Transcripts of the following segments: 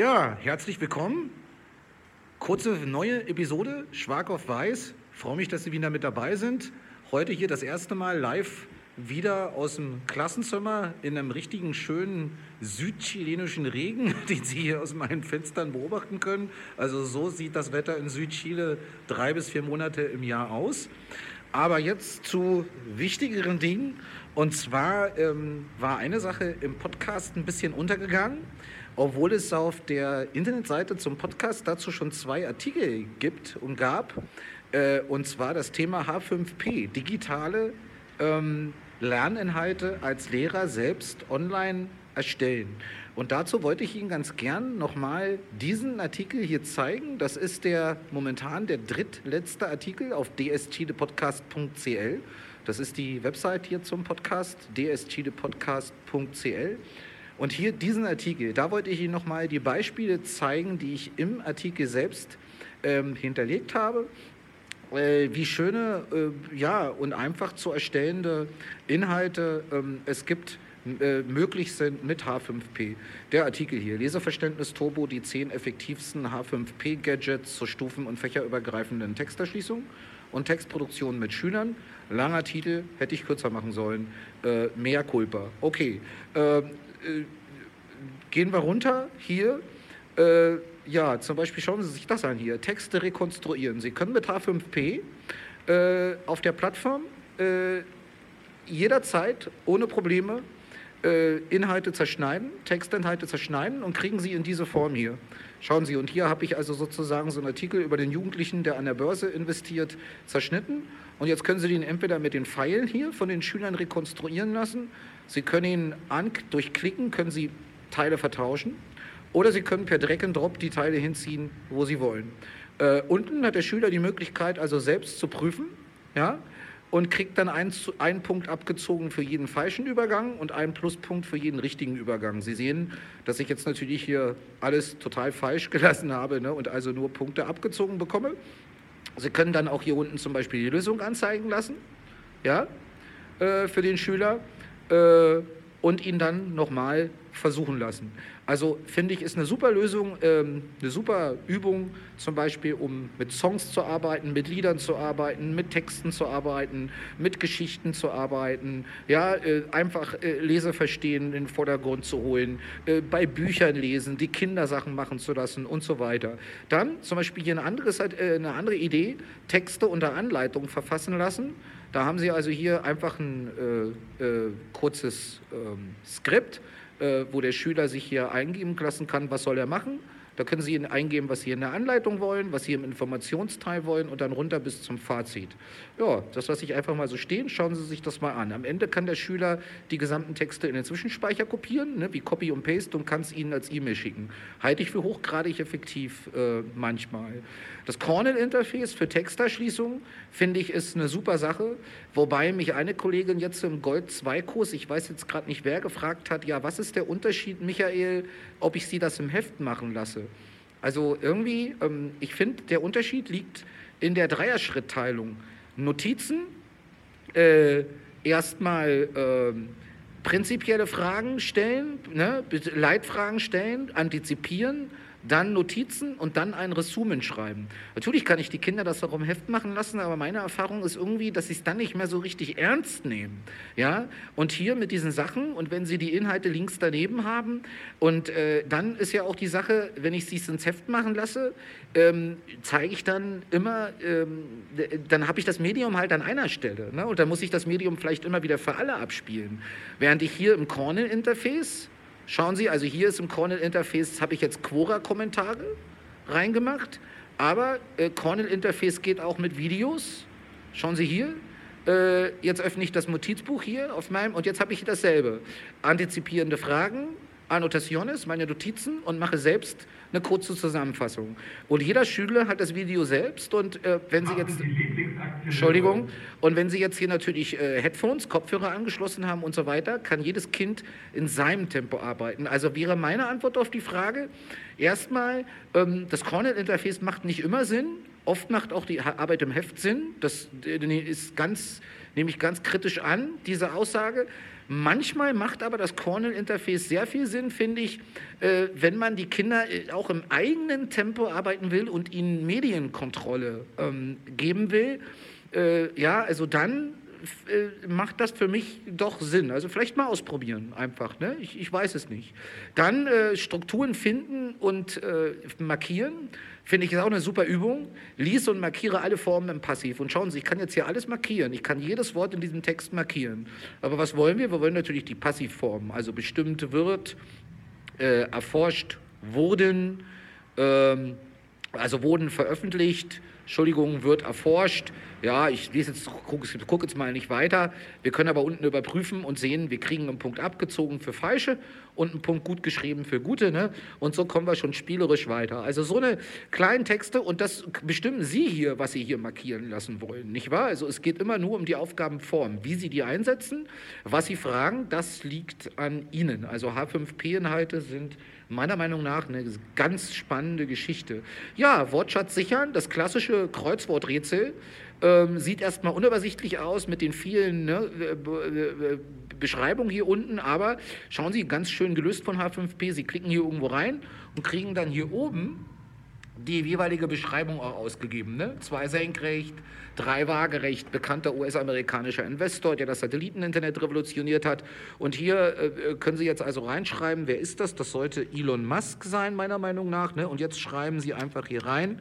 Ja, herzlich willkommen. Kurze neue Episode, Schwark auf Weiß. Freue mich, dass Sie wieder mit dabei sind. Heute hier das erste Mal live wieder aus dem Klassenzimmer in einem richtigen schönen südchilenischen Regen, den Sie hier aus meinen Fenstern beobachten können. Also so sieht das Wetter in Südchile drei bis vier Monate im Jahr aus. Aber jetzt zu wichtigeren Dingen. Und zwar ähm, war eine Sache im Podcast ein bisschen untergegangen, obwohl es auf der Internetseite zum Podcast dazu schon zwei Artikel gibt und gab. Äh, und zwar das Thema H5P, digitale ähm, Lerninhalte als Lehrer selbst online erstellen. Und dazu wollte ich Ihnen ganz gern nochmal diesen Artikel hier zeigen. Das ist der momentan der drittletzte Artikel auf dschiedepodcast.cl. Das ist die Website hier zum Podcast, dschiedepodcast.cl. Und hier diesen Artikel, da wollte ich Ihnen nochmal die Beispiele zeigen, die ich im Artikel selbst ähm, hinterlegt habe äh, wie schöne äh, ja, und einfach zu erstellende Inhalte ähm, es gibt, äh, möglich sind mit H5P. Der Artikel hier, Leseverständnis Turbo, die zehn effektivsten H5P-Gadgets zur stufen- und fächerübergreifenden Texterschließung und Textproduktion mit Schülern. Langer Titel, hätte ich kürzer machen sollen. Äh, mehr Culpa. Okay. Ähm, äh, gehen wir runter hier. Äh, ja, zum Beispiel schauen Sie sich das an hier. Texte rekonstruieren. Sie können mit H5P äh, auf der Plattform äh, jederzeit ohne Probleme äh, Inhalte zerschneiden, Textinhalte zerschneiden und kriegen sie in diese Form hier. Schauen Sie, und hier habe ich also sozusagen so einen Artikel über den Jugendlichen, der an der Börse investiert, zerschnitten. Und jetzt können Sie den entweder mit den Pfeilen hier von den Schülern rekonstruieren lassen. Sie können ihn an, durch Klicken können Sie Teile vertauschen. Oder Sie können per Drag and Drop die Teile hinziehen, wo Sie wollen. Äh, unten hat der Schüler die Möglichkeit, also selbst zu prüfen, ja, und kriegt dann einen, einen Punkt abgezogen für jeden falschen Übergang und einen Pluspunkt für jeden richtigen Übergang. Sie sehen, dass ich jetzt natürlich hier alles total falsch gelassen habe ne, und also nur Punkte abgezogen bekomme. Sie können dann auch hier unten zum Beispiel die Lösung anzeigen lassen, ja, äh, für den Schüler äh, und ihn dann nochmal versuchen lassen. Also finde ich, ist eine super Lösung, ähm, eine super Übung, zum Beispiel, um mit Songs zu arbeiten, mit Liedern zu arbeiten, mit Texten zu arbeiten, mit Geschichten zu arbeiten, ja, äh, einfach äh, Leseverstehen in den Vordergrund zu holen, äh, bei Büchern lesen, die Kindersachen machen zu lassen und so weiter. Dann zum Beispiel hier eine, anderes, äh, eine andere Idee, Texte unter Anleitung verfassen lassen. Da haben Sie also hier einfach ein äh, äh, kurzes ähm, Skript äh, wo der Schüler sich hier eingeben lassen kann, was soll er machen. Da können Sie eingeben, was Sie in der Anleitung wollen, was Sie im Informationsteil wollen und dann runter bis zum Fazit. Ja, das lasse ich einfach mal so stehen. Schauen Sie sich das mal an. Am Ende kann der Schüler die gesamten Texte in den Zwischenspeicher kopieren, ne, wie Copy und Paste und kann es Ihnen als E-Mail schicken. Halte ich für hochgradig effektiv äh, manchmal. Das Cornell-Interface für Texterschließung finde ich ist eine super Sache, wobei mich eine Kollegin jetzt im Gold-2-Kurs, ich weiß jetzt gerade nicht wer, gefragt hat, ja, was ist der Unterschied, Michael, ob ich Sie das im Heft machen lasse? Also irgendwie, ähm, ich finde, der Unterschied liegt in der Dreierschrittteilung. Notizen, äh, erstmal äh, prinzipielle Fragen stellen, ne, Leitfragen stellen, antizipieren, dann Notizen und dann ein Resumen schreiben. Natürlich kann ich die Kinder das auch im Heft machen lassen, aber meine Erfahrung ist irgendwie, dass sie es dann nicht mehr so richtig ernst nehmen. Ja? Und hier mit diesen Sachen und wenn sie die Inhalte links daneben haben und äh, dann ist ja auch die Sache, wenn ich sie ins Heft machen lasse, ähm, zeige ich dann immer, ähm, dann habe ich das Medium halt an einer Stelle ne? und dann muss ich das Medium vielleicht immer wieder für alle abspielen. Während ich hier im Cornell-Interface Schauen Sie, also hier ist im Cornell-Interface, habe ich jetzt Quora-Kommentare reingemacht, aber äh, Cornell-Interface geht auch mit Videos. Schauen Sie hier, äh, jetzt öffne ich das Notizbuch hier auf meinem und jetzt habe ich dasselbe. Antizipierende Fragen, Annotaciones, meine Notizen und mache selbst eine kurze Zusammenfassung. Und jeder Schüler hat das Video selbst und äh, wenn Sie jetzt, Entschuldigung, und wenn Sie jetzt hier natürlich äh, Headphones, Kopfhörer angeschlossen haben und so weiter, kann jedes Kind in seinem Tempo arbeiten. Also wäre meine Antwort auf die Frage, erstmal, ähm, das Cornell-Interface macht nicht immer Sinn, oft macht auch die Arbeit im Heft Sinn, das äh, ist ganz, nehme ich ganz kritisch an, diese Aussage. Manchmal macht aber das Cornell-Interface sehr viel Sinn, finde ich, äh, wenn man die Kinder äh, auch im eigenen Tempo arbeiten will und ihnen Medienkontrolle ähm, geben will. Ja, also dann macht das für mich doch Sinn. Also vielleicht mal ausprobieren einfach. Ne? Ich, ich weiß es nicht. Dann äh, Strukturen finden und äh, markieren. Finde ich ist auch eine super Übung. Lies und markiere alle Formen im Passiv. Und schauen Sie, ich kann jetzt hier alles markieren. Ich kann jedes Wort in diesem Text markieren. Aber was wollen wir? Wir wollen natürlich die Passivformen. Also bestimmt wird, äh, erforscht, wurden, ähm, also wurden veröffentlicht, Entschuldigung, wird erforscht. Ja, ich lese jetzt, gucke guck jetzt mal nicht weiter. Wir können aber unten überprüfen und sehen, wir kriegen einen Punkt abgezogen für falsche und einen Punkt gut geschrieben für gute. Ne? Und so kommen wir schon spielerisch weiter. Also so eine kleinen Texte und das bestimmen Sie hier, was Sie hier markieren lassen wollen, nicht wahr? Also es geht immer nur um die Aufgabenform. Wie Sie die einsetzen, was Sie fragen, das liegt an Ihnen. Also H5P-Inhalte sind meiner Meinung nach eine ganz spannende Geschichte. Ja, Wortschatz sichern, das klassische Kreuzworträtsel. Ähm, sieht erstmal unübersichtlich aus mit den vielen ne, Beschreibungen hier unten, aber schauen Sie, ganz schön gelöst von H5P. Sie klicken hier irgendwo rein und kriegen dann hier oben die jeweilige Beschreibung auch ausgegeben. Ne? Zwei senkrecht, drei waagerecht, bekannter US-amerikanischer Investor, der das Satelliteninternet revolutioniert hat. Und hier äh, können Sie jetzt also reinschreiben, wer ist das? Das sollte Elon Musk sein, meiner Meinung nach. Ne? Und jetzt schreiben Sie einfach hier rein,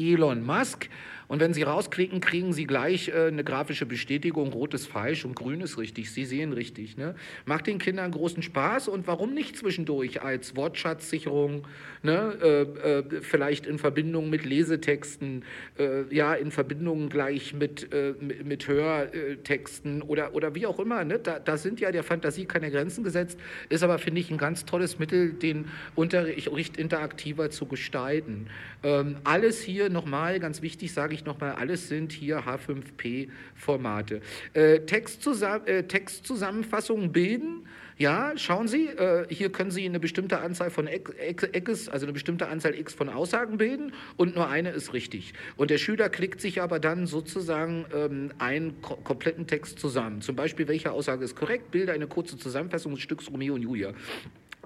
Elon Musk. Und wenn Sie rausklicken, kriegen Sie gleich äh, eine grafische Bestätigung, rot ist falsch und grün ist richtig. Sie sehen richtig. Ne? Macht den Kindern großen Spaß und warum nicht zwischendurch als Wortschatzsicherung, ne? äh, äh, vielleicht in Verbindung mit Lesetexten, äh, ja, in Verbindung gleich mit, äh, mit Hörtexten oder, oder wie auch immer. Ne? Da, da sind ja der Fantasie keine Grenzen gesetzt, ist aber, finde ich, ein ganz tolles Mittel, den Unterricht interaktiver zu gestalten. Ähm, alles hier nochmal, ganz wichtig, sage ich, nochmal, alles sind hier H5P-Formate. Äh, Textzusamm äh, Textzusammenfassungen bilden. Ja, schauen Sie, äh, hier können Sie eine bestimmte Anzahl von X, also eine bestimmte Anzahl X von Aussagen bilden und nur eine ist richtig. Und der Schüler klickt sich aber dann sozusagen ähm, einen ko kompletten Text zusammen. Zum Beispiel, welche Aussage ist korrekt? Bilde eine kurze Zusammenfassung des Stücks Romeo und Julia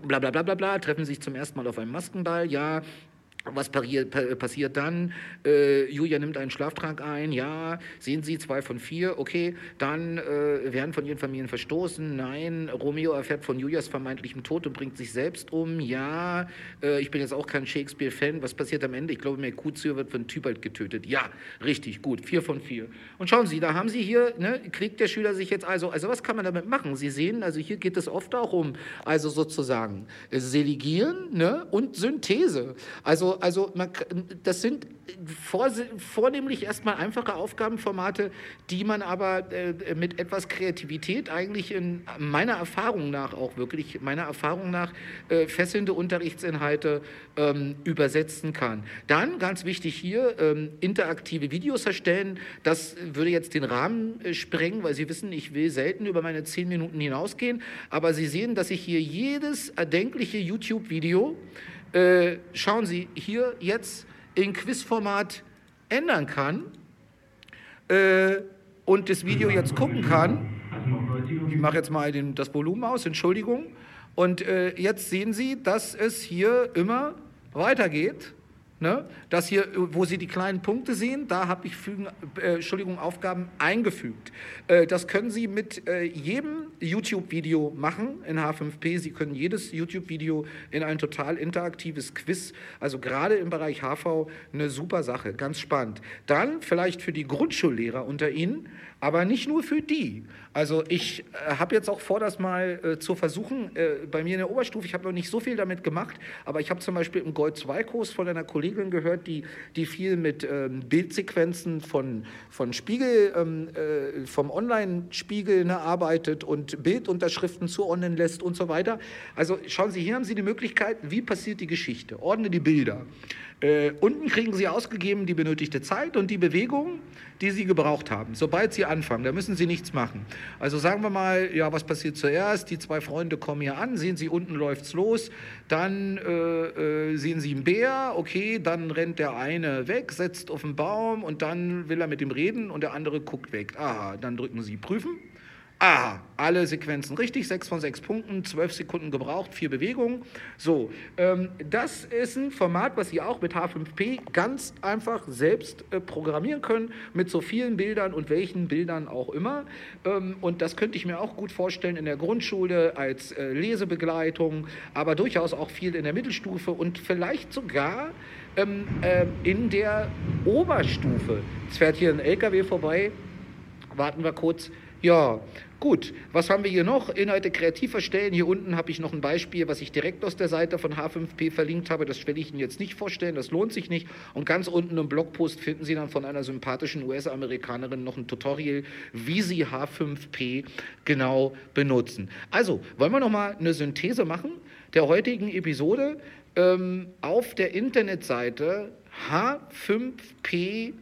bla bla bla bla bla, treffen sich zum ersten Mal auf einem Maskenball, ja, was passiert dann? Äh, Julia nimmt einen Schlaftrank ein, ja. Sehen Sie, zwei von vier, okay. Dann äh, werden von ihren Familien verstoßen, nein. Romeo erfährt von Julias vermeintlichem Tod und bringt sich selbst um, ja. Äh, ich bin jetzt auch kein Shakespeare-Fan. Was passiert am Ende? Ich glaube, Mercutio wird von Tybalt getötet. Ja, richtig, gut, vier von vier. Und schauen Sie, da haben Sie hier, ne, kriegt der Schüler sich jetzt also, also was kann man damit machen? Sie sehen, also hier geht es oft auch um, also sozusagen Seligieren ne, und Synthese. Also also, man, das sind vor, vornehmlich erstmal einfache Aufgabenformate, die man aber äh, mit etwas Kreativität eigentlich in meiner Erfahrung nach auch wirklich, meiner Erfahrung nach, äh, fesselnde Unterrichtsinhalte ähm, übersetzen kann. Dann, ganz wichtig hier, ähm, interaktive Videos erstellen. Das würde jetzt den Rahmen äh, sprengen, weil Sie wissen, ich will selten über meine zehn Minuten hinausgehen, aber Sie sehen, dass ich hier jedes erdenkliche YouTube-Video äh, schauen Sie, hier jetzt in Quizformat ändern kann äh, und das Video jetzt gucken kann. Ich mache jetzt mal den, das Volumen aus, Entschuldigung. Und äh, jetzt sehen Sie, dass es hier immer weitergeht. Ne? Das hier, wo Sie die kleinen Punkte sehen, da habe ich Fügen, äh, Entschuldigung, Aufgaben eingefügt. Äh, das können Sie mit äh, jedem YouTube-Video machen in H5P. Sie können jedes YouTube-Video in ein total interaktives Quiz, also gerade im Bereich HV, eine super Sache, ganz spannend. Dann vielleicht für die Grundschullehrer unter Ihnen, aber nicht nur für die. Also ich äh, habe jetzt auch vor, das mal äh, zu versuchen, äh, bei mir in der Oberstufe, ich habe noch nicht so viel damit gemacht, aber ich habe zum Beispiel im Gold-2-Kurs von einer Kollegin gehört, die, die viel mit ähm, Bildsequenzen von, von Spiegel, ähm, äh, vom Online-Spiegel ne, arbeitet und Bildunterschriften zuordnen lässt und so weiter. Also schauen Sie, hier haben Sie die Möglichkeit, wie passiert die Geschichte? Ordne die Bilder. Äh, unten kriegen Sie ausgegeben die benötigte Zeit und die Bewegung, die Sie gebraucht haben. Sobald Sie anfangen, da müssen Sie nichts machen. Also sagen wir mal, ja, was passiert zuerst? Die zwei Freunde kommen hier an, sehen Sie, unten läuft's los, dann äh, äh, sehen Sie einen Bär, okay, dann rennt der eine weg, setzt auf den Baum und dann will er mit ihm reden und der andere guckt weg. Aha, dann drücken Sie prüfen. Ah, alle Sequenzen richtig, 6 von 6 Punkten, 12 Sekunden gebraucht, 4 Bewegungen. So, ähm, das ist ein Format, was Sie auch mit H5P ganz einfach selbst äh, programmieren können, mit so vielen Bildern und welchen Bildern auch immer. Ähm, und das könnte ich mir auch gut vorstellen in der Grundschule als äh, Lesebegleitung, aber durchaus auch viel in der Mittelstufe und vielleicht sogar ähm, äh, in der Oberstufe. Jetzt fährt hier ein LKW vorbei. Warten wir kurz. Ja, gut. Was haben wir hier noch? Inhalte kreativ erstellen. Hier unten habe ich noch ein Beispiel, was ich direkt aus der Seite von H5P verlinkt habe. Das will ich Ihnen jetzt nicht vorstellen, das lohnt sich nicht. Und ganz unten im Blogpost finden Sie dann von einer sympathischen US-Amerikanerin noch ein Tutorial, wie Sie H5P genau benutzen. Also, wollen wir noch mal eine Synthese machen der heutigen Episode? Ähm, auf der Internetseite h5p.org,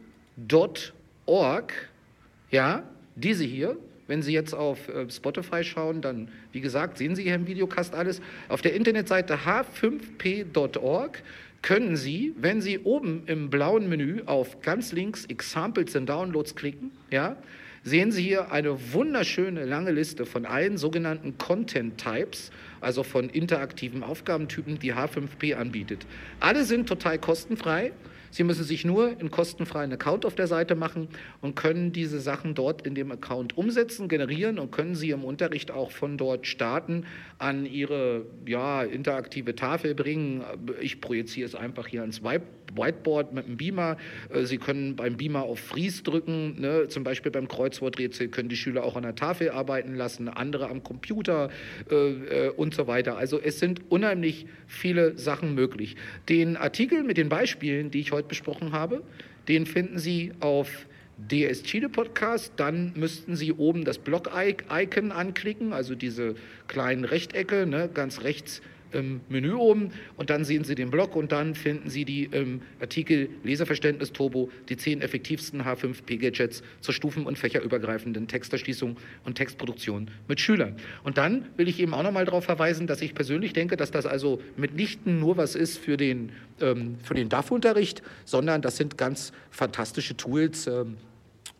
ja, diese hier, wenn Sie jetzt auf äh, Spotify schauen, dann, wie gesagt, sehen Sie hier im Videocast alles. Auf der Internetseite h5p.org können Sie, wenn Sie oben im blauen Menü auf ganz links Examples and Downloads klicken, ja, sehen Sie hier eine wunderschöne lange Liste von allen sogenannten Content Types, also von interaktiven Aufgabentypen, die H5P anbietet. Alle sind total kostenfrei. Sie müssen sich nur einen kostenfreien Account auf der Seite machen und können diese Sachen dort in dem Account umsetzen, generieren und können sie im Unterricht auch von dort starten, an ihre ja, interaktive Tafel bringen. Ich projiziere es einfach hier ans Whiteboard mit einem Beamer. Äh, sie können beim Beamer auf Freeze drücken, ne? zum Beispiel beim Kreuzworträtsel können die Schüler auch an der Tafel arbeiten lassen, andere am Computer äh, äh, und so weiter. Also es sind unheimlich viele Sachen möglich. Den Artikel mit den Beispielen, die ich heute heute besprochen habe. Den finden Sie auf DS Chile Podcast, dann müssten Sie oben das Blog-Icon anklicken, also diese kleinen Rechtecke, ne, ganz rechts im Menü oben und dann sehen Sie den Blog und dann finden Sie die im Artikel Leserverständnis Turbo, die zehn effektivsten H5P-Gadgets zur stufen- und fächerübergreifenden Texterschließung und Textproduktion mit Schülern. Und dann will ich eben auch nochmal darauf verweisen, dass ich persönlich denke, dass das also mitnichten nur was ist für den, ähm, den DAF-Unterricht, sondern das sind ganz fantastische Tools ähm,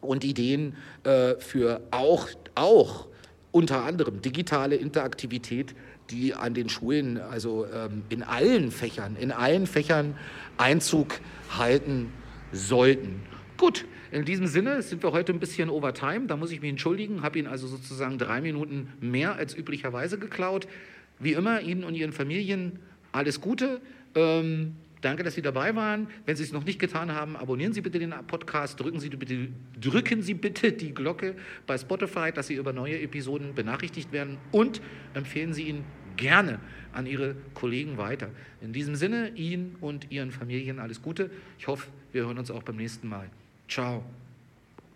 und Ideen äh, für auch, auch unter anderem digitale Interaktivität die an den Schulen, also ähm, in allen Fächern, in allen Fächern Einzug halten sollten. Gut, in diesem Sinne sind wir heute ein bisschen overtime. Da muss ich mich entschuldigen, habe Ihnen also sozusagen drei Minuten mehr als üblicherweise geklaut. Wie immer, Ihnen und Ihren Familien alles Gute. Ähm, danke, dass Sie dabei waren. Wenn Sie es noch nicht getan haben, abonnieren Sie bitte den Podcast, drücken Sie bitte, drücken Sie bitte die Glocke bei Spotify, dass Sie über neue Episoden benachrichtigt werden und empfehlen Sie ihn gerne an Ihre Kollegen weiter. In diesem Sinne, Ihnen und Ihren Familien alles Gute. Ich hoffe, wir hören uns auch beim nächsten Mal. Ciao.